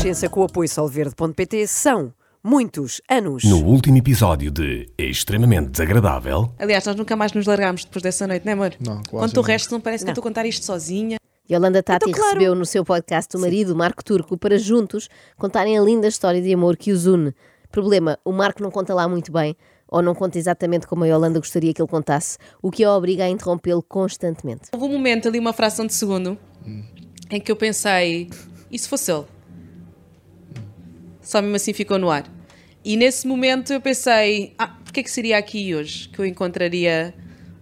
Renascença com o apoio solverde.pt são muitos anos. No último episódio de Extremamente Desagradável, Aliás, nós nunca mais nos largámos depois dessa noite, não é, amor? Não, quase Quanto o resto, não parece que Não. eu estou a contar isto sozinha. Yolanda Tati Então, claro. recebeu no seu podcast o marido, Marco Turco, para juntos contarem a linda história de amor que os une. Problema, o Marco não conta lá muito bem, ou não conta exatamente como a Yolanda gostaria que ele contasse, o que a obriga a interrompê-lo constantemente. Houve um momento ali, uma fração de segundo, em que eu pensei, e se fosse ele? Só mesmo assim ficou no ar. E nesse momento eu pensei, ah, porque é que seria aqui hoje que eu encontraria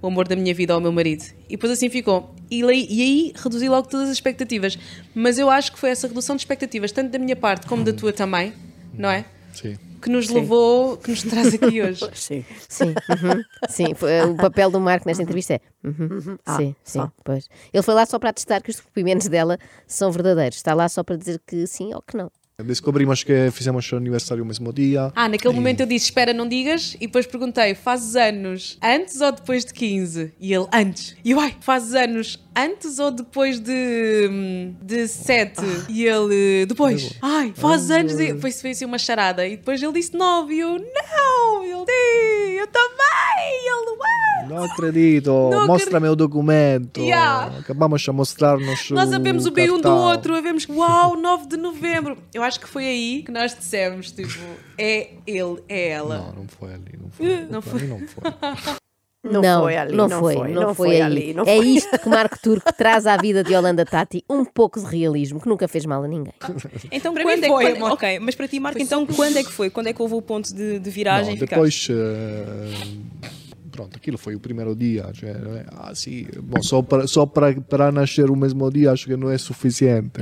o amor da minha vida ao meu marido? E depois assim ficou. E, e aí reduzi logo todas as expectativas. Mas eu acho que foi essa redução de expectativas, tanto da minha parte como da tua também, não é? Sim. Que nos levou, que nos traz aqui hoje. Sim. Sim, uhum, sim. Foi, o papel do Marco nesta entrevista é. uhum, Ah, sim, sim, só. pois. Ele foi lá só para atestar que os depoimentos dela são verdadeiros. Está lá só para dizer que sim ou que não. Descobrimos que fizemos o aniversário o mesmo dia. Ah, naquele momento eu disse, espera, não digas. E depois perguntei, fazes anos antes ou depois de 15? E ele, antes. E eu, ai, fazes anos antes ou depois de, de 7? E ele, depois. Ai, fazes anos de... Depois foi assim uma charada. E depois ele disse 9. E eu, não. E ele, sim, eu também. E ele, ué. Não acredito. Não Mostra-me o documento. Yeah. Acabamos a mostrar-nos Nós sabemos o bem um do outro, sabemos, uau, 9 de novembro. Eu acho que foi aí que nós dissemos, tipo, é ele, é ela. Não, não foi ali. Não foi. Não mim não foi. Não foi ali, não não foi, foi, não não foi foi ali, não é foi. isto que Marco Turco traz à vida de Yolanda Tati um pouco de realismo, que nunca fez mal a ninguém. Então, Para quando mim é foi, que. quando- ok, mas para ti, Marco, então quando é que foi? Quando é que houve o ponto de, de viragem? Não, depois. eh, pronto, aquilo foi o primeiro dia. Cioè, não é? ah, sim. Bom, só para, só para, para nascer o mesmo dia acho que não é suficiente.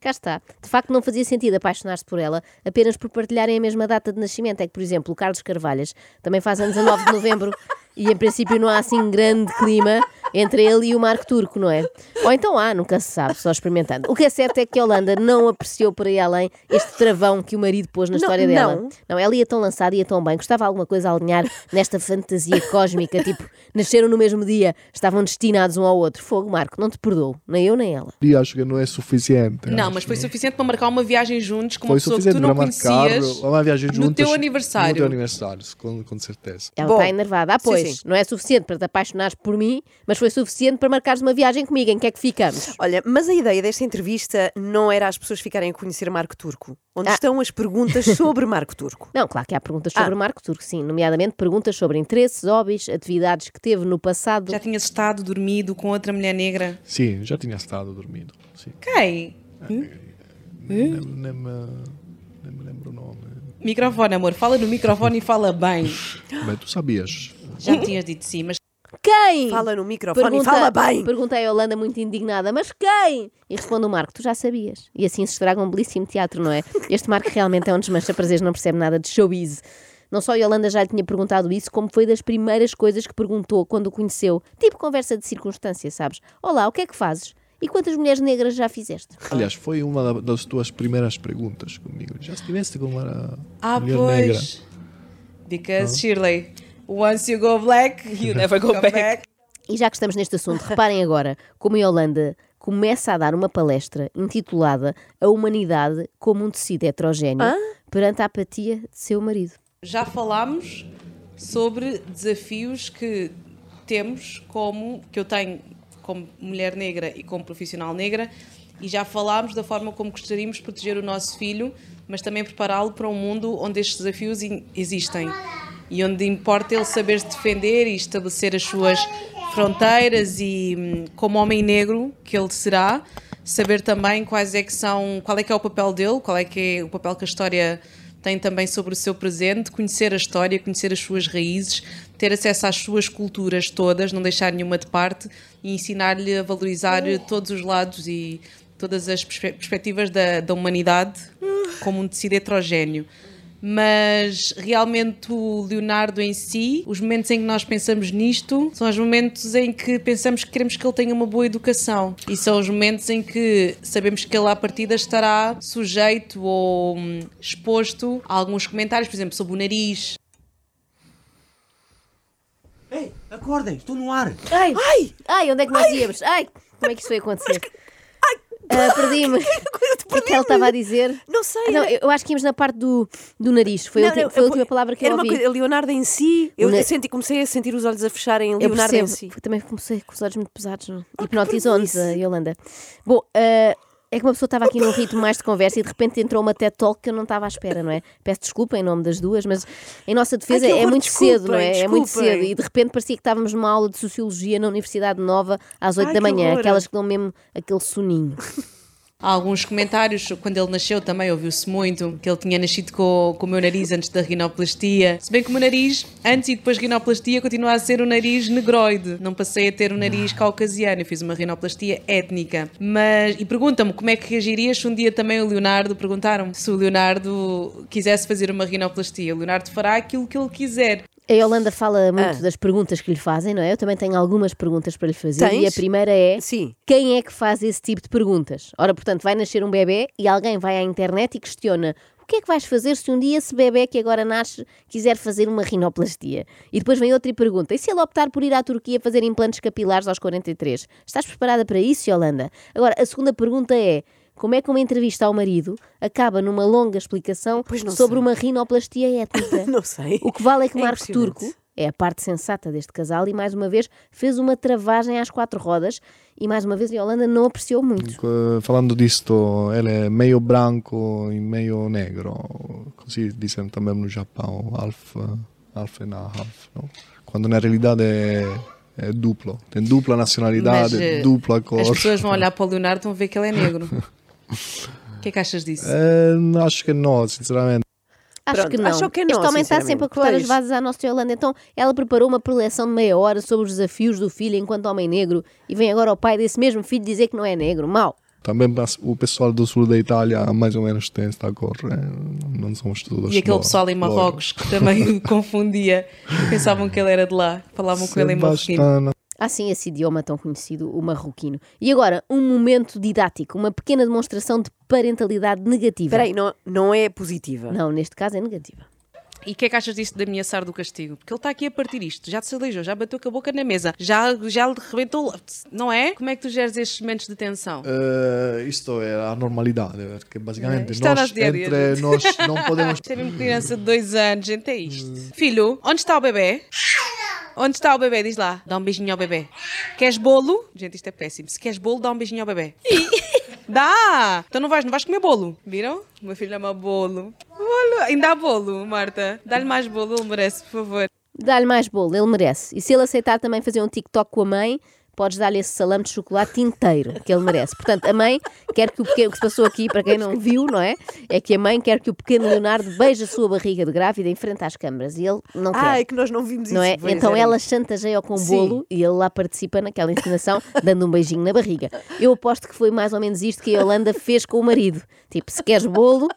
Cá está. De facto, não fazia sentido apaixonar-se por ela apenas por partilharem a mesma data de nascimento. É que, por exemplo, o Carlos Carvalhas também faz anos a 9 de novembro e, em princípio, não há assim grande clima entre ele e o Marco Turco, não é? Ou então há, nunca se sabe, só experimentando. O que é certo é que a Holanda não apreciou por aí além este travão que o marido pôs na Não, história dela. não. Não, ela ia tão lançada, ia tão bem, gostava alguma coisa a alinhar nesta fantasia cósmica, tipo, nasceram no mesmo dia, estavam destinados um ao outro. Fogo, Marco, não te perdoo, nem eu nem ela. Dia acho que não é suficiente. Não, acho. mas foi suficiente para marcar uma viagem juntos com uma Foi pessoa que suficiente tu não para marcar conhecias uma viagem no juntos teu aniversário. No teu aniversário, com, com certeza. Ela Bom, está enervada. Ah, sim, pois, sim. não é suficiente para te apaixonares por mim, mas foi suficiente para marcares uma viagem comigo. Em que é que ficamos? Olha, mas a ideia desta entrevista não era as pessoas ficarem a conhecer Marco Turco. Onde Ah. estão as perguntas sobre Marco Turco? Não, claro que há perguntas sobre Ah. Marco Turco, sim, nomeadamente perguntas sobre interesses, hobbies, atividades que teve no passado. Já tinhas estado dormido com outra mulher negra. Sim, já tinha estado dormindo. Sim. Quem? Nem, nem, me, nem me lembro o nome. Microfone, amor. Fala no microfone e fala bem. Mas tu sabias? Já me tinhas dito sim, mas Quem? Fala no microfone e fala bem. Perguntei a Holanda muito indignada, mas quem? E responde o Marco, tu já sabias. E assim se estraga um belíssimo teatro, não é? Este Marco realmente é um desmancha prazeres, não percebe nada de showbiz. Não só a Yolanda já lhe tinha perguntado isso, como foi das primeiras coisas que perguntou quando o conheceu. Tipo conversa de circunstância, sabes? Olá, o que é que fazes? E quantas mulheres negras já fizeste? Aliás, foi uma da- das tuas primeiras perguntas comigo. Já estiveste com uma Ah, mulher negra? pois. Because Shirley, once you go black, you never go back. E já que estamos neste assunto, reparem agora como a Yolanda começa a dar uma palestra intitulada A Humanidade como um tecido heterogéneo perante a apatia de seu marido. Já falámos sobre desafios que temos como que eu tenho como mulher negra e como profissional negra e já falámos da forma como gostaríamos de proteger o nosso filho, mas também prepará-lo para um mundo onde estes desafios existem e onde importa ele saber se defender e estabelecer as suas fronteiras e hum, como homem negro que ele será, saber também quais é que são, qual é que é o papel dele, qual é que é o papel que a história tem também sobre o seu presente, conhecer a história, conhecer as suas raízes, ter acesso às suas culturas todas, não deixar nenhuma de parte e ensinar-lhe a valorizar todos os lados e todas as perspe- perspectivas da, da humanidade como um tecido heterogéneo. Mas realmente o Leonardo em si, os momentos em que nós pensamos nisto, são os momentos em que pensamos que queremos que ele tenha uma boa educação. E são os momentos em que sabemos que ele à partida estará sujeito ou hum, exposto a alguns comentários, por exemplo, sobre o nariz. Ei, acordem, estou no ar. Ai, ai, onde é que nós íamos? Ai, como é que isso foi acontecer? Ah, Perdi-me. O que é que ela estava a dizer? Não sei. Ah, não, eu eu acho que íamos na parte do, do nariz. Foi, a, Não, ulti- não, foi a eu- última palavra que era eu ouvi. coisa, Leonardo em si, eu, na- senti, comecei a sentir os olhos a fecharem Leonardo em si. também comecei com os olhos muito pesados. Não? que Hipnotizou-nos a Yolanda. Bom, ah, é que uma pessoa estava aqui num ritmo mais de conversa e de repente entrou uma TED Talk que eu não estava à espera, não é? Peço desculpa em nome das duas, mas em nossa defesa que é muito cedo, não é? desculpem, É muito cedo e de repente parecia que estávamos numa aula de Sociologia na Universidade Nova às 8 Ai, da manhã, aquelas que dão mesmo aquele soninho. Há alguns comentários, quando ele nasceu também ouviu-se muito que ele tinha nascido com, com o meu nariz antes da rinoplastia. Se bem que o meu nariz, antes e depois da rinoplastia, continua a ser o nariz negroide. Não passei a ter o nariz caucasiano, eu fiz uma rinoplastia étnica. Mas, e pergunta-me como é que reagirias se um dia também o Leonardo, perguntaram se o Leonardo quisesse fazer uma rinoplastia. O Leonardo fará aquilo que ele quiser. A Yolanda fala muito Ah. das perguntas que lhe fazem, não é? Eu também tenho algumas perguntas para lhe fazer. E a Tens? primeira é: Sim. quem é que faz esse tipo de perguntas? Ora, portanto, vai nascer um bebê e alguém vai à internet e questiona. O que é que vais fazer se um dia esse bebê que agora nasce quiser fazer uma rinoplastia? E depois vem outra e pergunta: e se ele optar por ir à Turquia fazer implantes capilares aos 43? Estás preparada para isso, Yolanda? Agora, a segunda pergunta é: como é que uma entrevista ao marido acaba numa longa explicação não sobre sei. uma rinoplastia étnica? Não sei. O que vale é que É Marco. Turco é a parte sensata deste casal e mais uma vez fez uma travagem às quatro rodas e mais uma vez a Yolanda não apreciou muito. Falando disto, ele é meio branco e meio negro, così dizem também no Japão, half, half and a half, no? quando na realidade é, é duplo, tem dupla nacionalidade, Mas, eh, dupla cor. As pessoas vão olhar para o Leonardo e vão ver que ele é negro. O que é que achas disso? Eh, acho que não, sinceramente. Acho Pronto, que não. acho que não, este homem está sempre a cortar as vazes à nossa Yolanda. Então ela preparou uma preleção de meia hora sobre os desafios do filho enquanto homem negro e vem agora o pai desse mesmo filho dizer que não é negro. Mau. Também o pessoal do sul da Itália mais ou menos tem esta cor, eh, não somos todos E aquele pessoal em Marrocos que também confundia, pensavam que ele era de lá, falavam com ele em marroquino. Sebastiana. Há sim esse idioma tão conhecido, o marroquino. E agora, um momento didático, uma pequena demonstração de parentalidade negativa. Espera aí, não, não é positiva. Não, neste caso é negativa. E o que é que achas disso de ameaçar do castigo? Porque ele está aqui a partir isto, já te aleijou, já bateu com a boca na mesa, já, já lhe rebentou, não é? Como é que tu geres estes momentos de tensão? Eh, isto é a normalidade, porque basicamente Isto é nós, dia, entre gente. nós não podemos é mesmo criança de dois anos, gente, é isto. Filho, onde está o bebê? Onde está o bebê? Diz lá. Dá um beijinho ao bebê. Queres bolo? Gente, isto é péssimo. Se queres bolo, dá um beijinho ao bebê. dá! Então não vais, não vais comer bolo. Viram? O meu filho ama bolo. Bolo. Ainda há bolo, Marta. Dá-lhe mais bolo, ele merece, por favor. Dá-lhe mais bolo, ele merece. E se ele aceitar também fazer um TikTok com a mãe, podes dar-lhe esse salame de chocolate inteiro, que ele merece. Portanto, a mãe quer que o pequeno, o que se passou aqui, para quem não viu, não é? É que a mãe quer que o pequeno Leonardo beije a sua barriga de grávida em frente às câmaras e ele não quer. Ah, é que nós não vimos Não isso. é? Pois Então ela isso. chantageia com um bolo e ele lá participa naquela encenação, dando um beijinho na barriga. Eu aposto que foi mais ou menos isto que a Yolanda fez com o marido. Tipo, se queres bolo,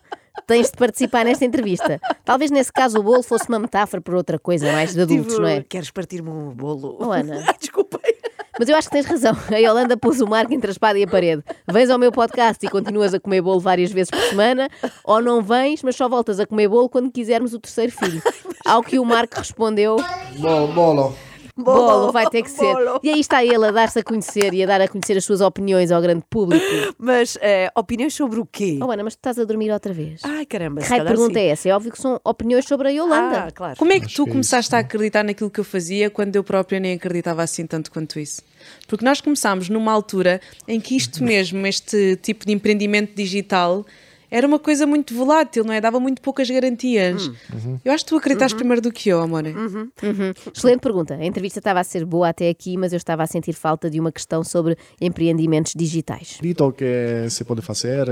tens de participar nesta entrevista. Talvez nesse caso o bolo fosse uma metáfora para outra coisa, mais de adultos, Tipo, não é? Queres partir-me um bolo? Oh, Ana. Ai, desculpem. Mas eu acho que tens razão. A Yolanda pôs o marco entre a espada e a parede. Vens ao meu podcast e continuas a comer bolo várias vezes por semana, ou não vens, mas só voltas a comer bolo quando quisermos o terceiro filho. Ao que o Marco respondeu: Bolo, bolo. Bolo, vai ter que ser. Bolo. E aí está ele a dar-se a conhecer e a dar a conhecer as suas opiniões ao grande público. Mas eh, opiniões sobre o quê? Oh, Ana, mas tu estás a dormir outra vez. Ai, caramba. que se raio de calhar pergunta sim. é essa? É óbvio que são opiniões sobre a Yolanda. Ah, claro. Como é que tu que começaste a acreditar naquilo que eu fazia quando eu própria nem acreditava assim tanto quanto isso? Porque nós começámos numa altura em que isto mesmo, este tipo de empreendimento digital, era uma coisa muito volátil, não é? Dava muito poucas garantias. Eu acho que tu acreditaste primeiro do que eu, amor. Uhum. Excelente pergunta. A entrevista estava a ser boa até aqui, mas eu estava a sentir falta de uma questão sobre empreendimentos digitais. Dito que se pode fazer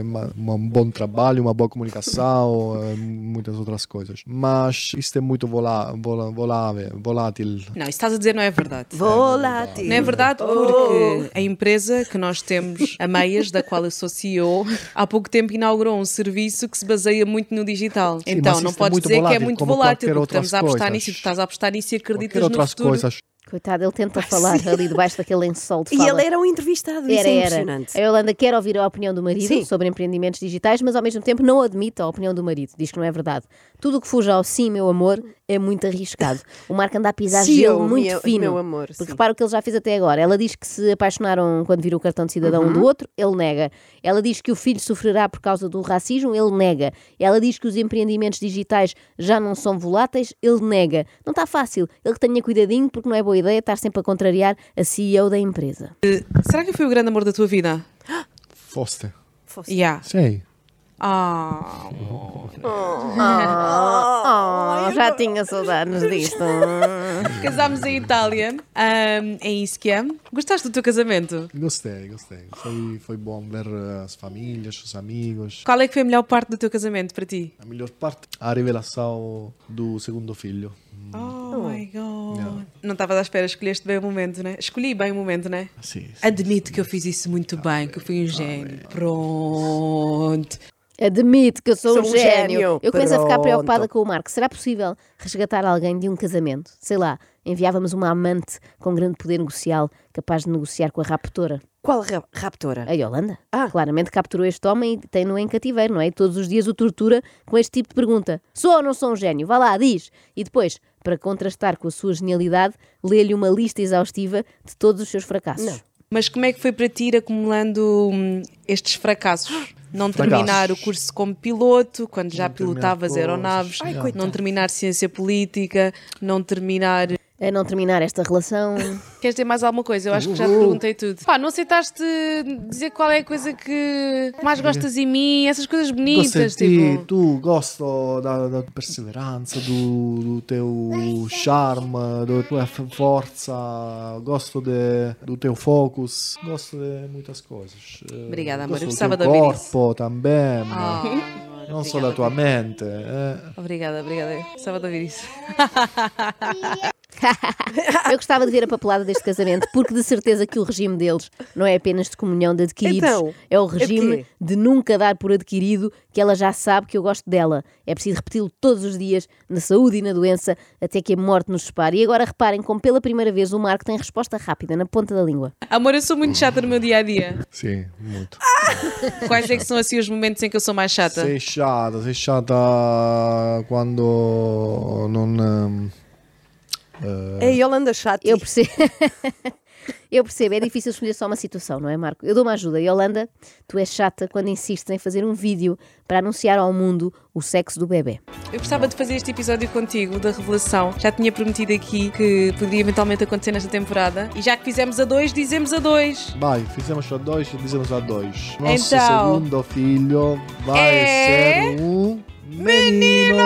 uma- um bom trabalho, uma boa comunicação, eh, muitas outras coisas. Mas isto é muito volá, volá, volável, volátil. Não, isso estás a dizer não é verdade. Volátil. Não é verdade porque a empresa que nós temos, a Meias, da qual eu sou CEO, há pouco tempo inaugurou um serviço que se baseia muito no digital. então mas não é podes dizer que é volátil, muito volátil, porque estamos outras a apostar coisas. nisso e tu estás a apostar nisso e acreditas Qualquer no outras futuro. coisas. Coitado, ele tenta falar ali debaixo daquele lençol de E fala. ele era um entrevistado, isso Era, é era. impressionante. A Yolanda quer ouvir a opinião do marido Sim. sobre empreendimentos digitais, mas ao mesmo tempo não admite a opinião do marido. Diz que não é verdade. Tudo o que fuja ao sim, meu amor, é muito arriscado. O Marco anda a pisar Sim, gelo muito meu- fino. meu amor, Porque sim. repara o que ele já fez até agora. Ela diz que se apaixonaram quando viram o cartão de cidadão Uhum. um do outro, ele nega. Ela diz que o filho sofrerá por causa do racismo, ele nega. Ela diz que os empreendimentos digitais já não são voláteis, ele nega. Não está fácil. Ele que tenha cuidadinho, porque não é boa ideia estar sempre a contrariar a CEO da empresa. Será que foi o grande amor da tua vida? Foste. Yeah. Sei. Ah, Oh, já tinha saudades disto. casámos em Itália, ahm, em Ischia. Gostaste do teu casamento? Gostei, gostei. Foi, foi bom ver as famílias, os amigos. Qual é que foi a melhor parte do teu casamento para ti? A melhor parte, a revelação do segundo filho. Oh, my God. Não estavas à espera, escolheste bem o momento, né? Escolhi bem o momento, né? Sim, sim. Admito que eu fiz isso muito bem, que eu fui um gênio. Pronto. Admito que eu sou, Sou um um gênio. gênio. Eu começo a ficar preocupada com o Marco. Será possível resgatar alguém de um casamento? Sei lá, enviávamos uma amante com grande poder negocial, capaz de negociar com a raptora. Qual ra- raptora? A Yolanda? Ah. Claramente capturou este homem e tem-no em cativeiro, não é? E todos os dias o tortura com este tipo de pergunta: Sou ou não sou um gênio? Vá lá, diz. E depois, para contrastar com a sua genialidade, lê-lhe uma lista exaustiva de todos os seus fracassos. Não. Mas como é que foi para ti ir acumulando hum, estes fracassos? Não Fracassos. terminar o curso como piloto, quando já Não terminar pilotavas aeronaves, Ai, não terminar ciência política, não terminar. A não terminar esta relação. Queres dizer mais alguma coisa? Eu acho que já te perguntei tudo. Pá, não aceitaste dizer qual é a coisa que mais gostas em mim, essas coisas bonitas, Gosto de ti, tipo. tu gosto da, da perseverança, do, do teu charme, da tua força, gosto de, do teu focus, gosto de muitas coisas. Obrigada, amor, gosto eu do precisava teu de ouvir isso. corpo também, não só da tua mente. eh. Obrigada, obrigada. De ouvir isso. Eu gostava de ver a papelada deste casamento, porque de certeza que o regime deles não é apenas de comunhão de adquiridos, Então, é o é regime quê? de nunca dar por adquirido que ela já sabe que eu gosto dela. É preciso repeti-lo todos os dias, na saúde e na doença, até que a morte nos separe. E agora reparem como pela primeira vez o Marco tem resposta rápida na ponta da língua. Amor, eu sou muito chata no meu dia a dia. Sim, muito. Quais é que são assim os momentos em que eu sou mais chata? Sei chata, sei chata quando non... eh, É a Yolanda Chatti. Eu percebo. Eu percebo, é difícil escolher só uma situação, não é, Marco? Eu dou uma ajuda. Yolanda, tu és chata quando insistes em fazer um vídeo para anunciar ao mundo o sexo do bebê. Eu gostava de fazer este episódio contigo, da revelação. Já tinha prometido aqui que poderia eventualmente acontecer nesta temporada. E já que fizemos a dois, dizemos a dois. Vai, fizemos a dois dizemos a dois. Nosso Então. segundo filho vai É- ser um menino!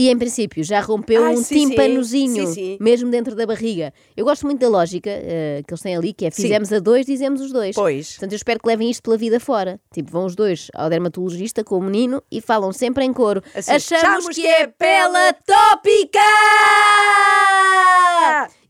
E em princípio já rompeu Ai, um sim, sim. timpanozinho, Sim, sim. mesmo dentro da barriga. Eu gosto muito da lógica eh, que eles têm ali, que é Sim. fizemos a dois, dizemos os dois. Pois. Portanto, eu espero que levem isto pela vida fora. Tipo, vão os dois ao dermatologista com o menino e falam sempre em coro. Assim, Achamos, "Achamos que que é é pela tópica!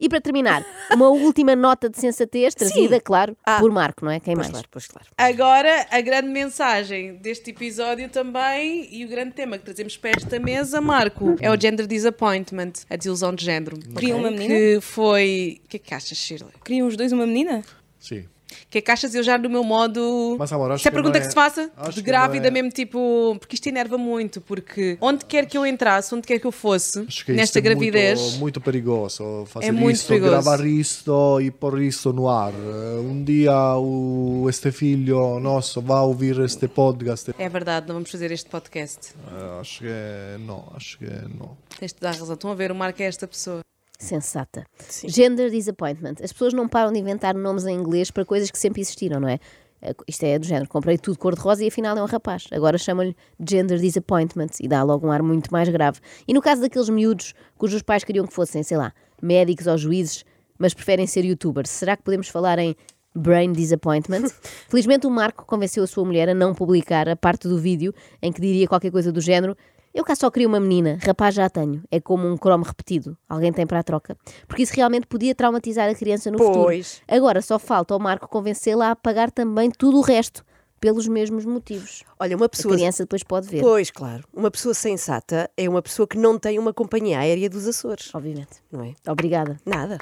E para terminar, uma última nota de sensatez, trazida, claro, Ah. por Marco, não é? Quem mais? claro, pois claro. Agora, a grande mensagem deste episódio também e o grande tema que trazemos para esta mesa, Marco, é o gender disappointment, a desilusão de género. Queriam uma menina? Que foi. O que é que achas, Shirley? Queriam os dois uma menina? Sim. Que é que achas eu já no meu modo. Mas, amor, acho Se a que pergunta que, é- se faça, acho de que grávida é- mesmo, tipo. Porque isto enerva muito, porque onde quer que eu entrasse, onde quer que eu fosse, que nesta é gravidez. Muito, muito perigoso. Fazer É muito isto, perigoso. gravar isto e pôr isto no ar. Eh, Um dia o, este filho nosso vai ouvir este podcast. É verdade, não vamos fazer este podcast. Eh, acho que não, acho que não. Tens de dar razão. Estão a ver, o Marco é esta pessoa. Sensata. Gender disappointment. As pessoas não param de inventar nomes em inglês para coisas que sempre existiram, não é? Eh, Isto é do género, comprei tudo cor-de-rosa e afinal é um rapaz. Agora chamam-lhe gender disappointment e dá logo um ar muito mais grave. E no caso daqueles miúdos cujos pais queriam que fossem, sei lá, médicos ou juízes, mas preferem ser youtubers, será que podemos falar em brain disappointment? Felizmente o Marco convenceu a sua mulher a não publicar a parte do vídeo em que diria qualquer coisa do género eu cá só queria uma menina, rapaz já a tenho. É como um cromo repetido. Alguém tem para a troca. Porque isso realmente podia traumatizar a criança no futuro. Pois. Agora só falta ao Marco convencê-la a apagar também tudo o resto. pelos mesmos motivos. Olha, uma A pessoa. criança depois pode ver, Pois, claro. Uma pessoa sensata é uma pessoa que não tem uma companhia aérea dos Açores. obviamente. Não é? Obrigada. Nada.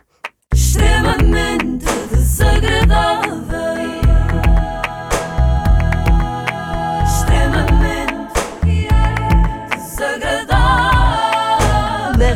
extremamente desagradável.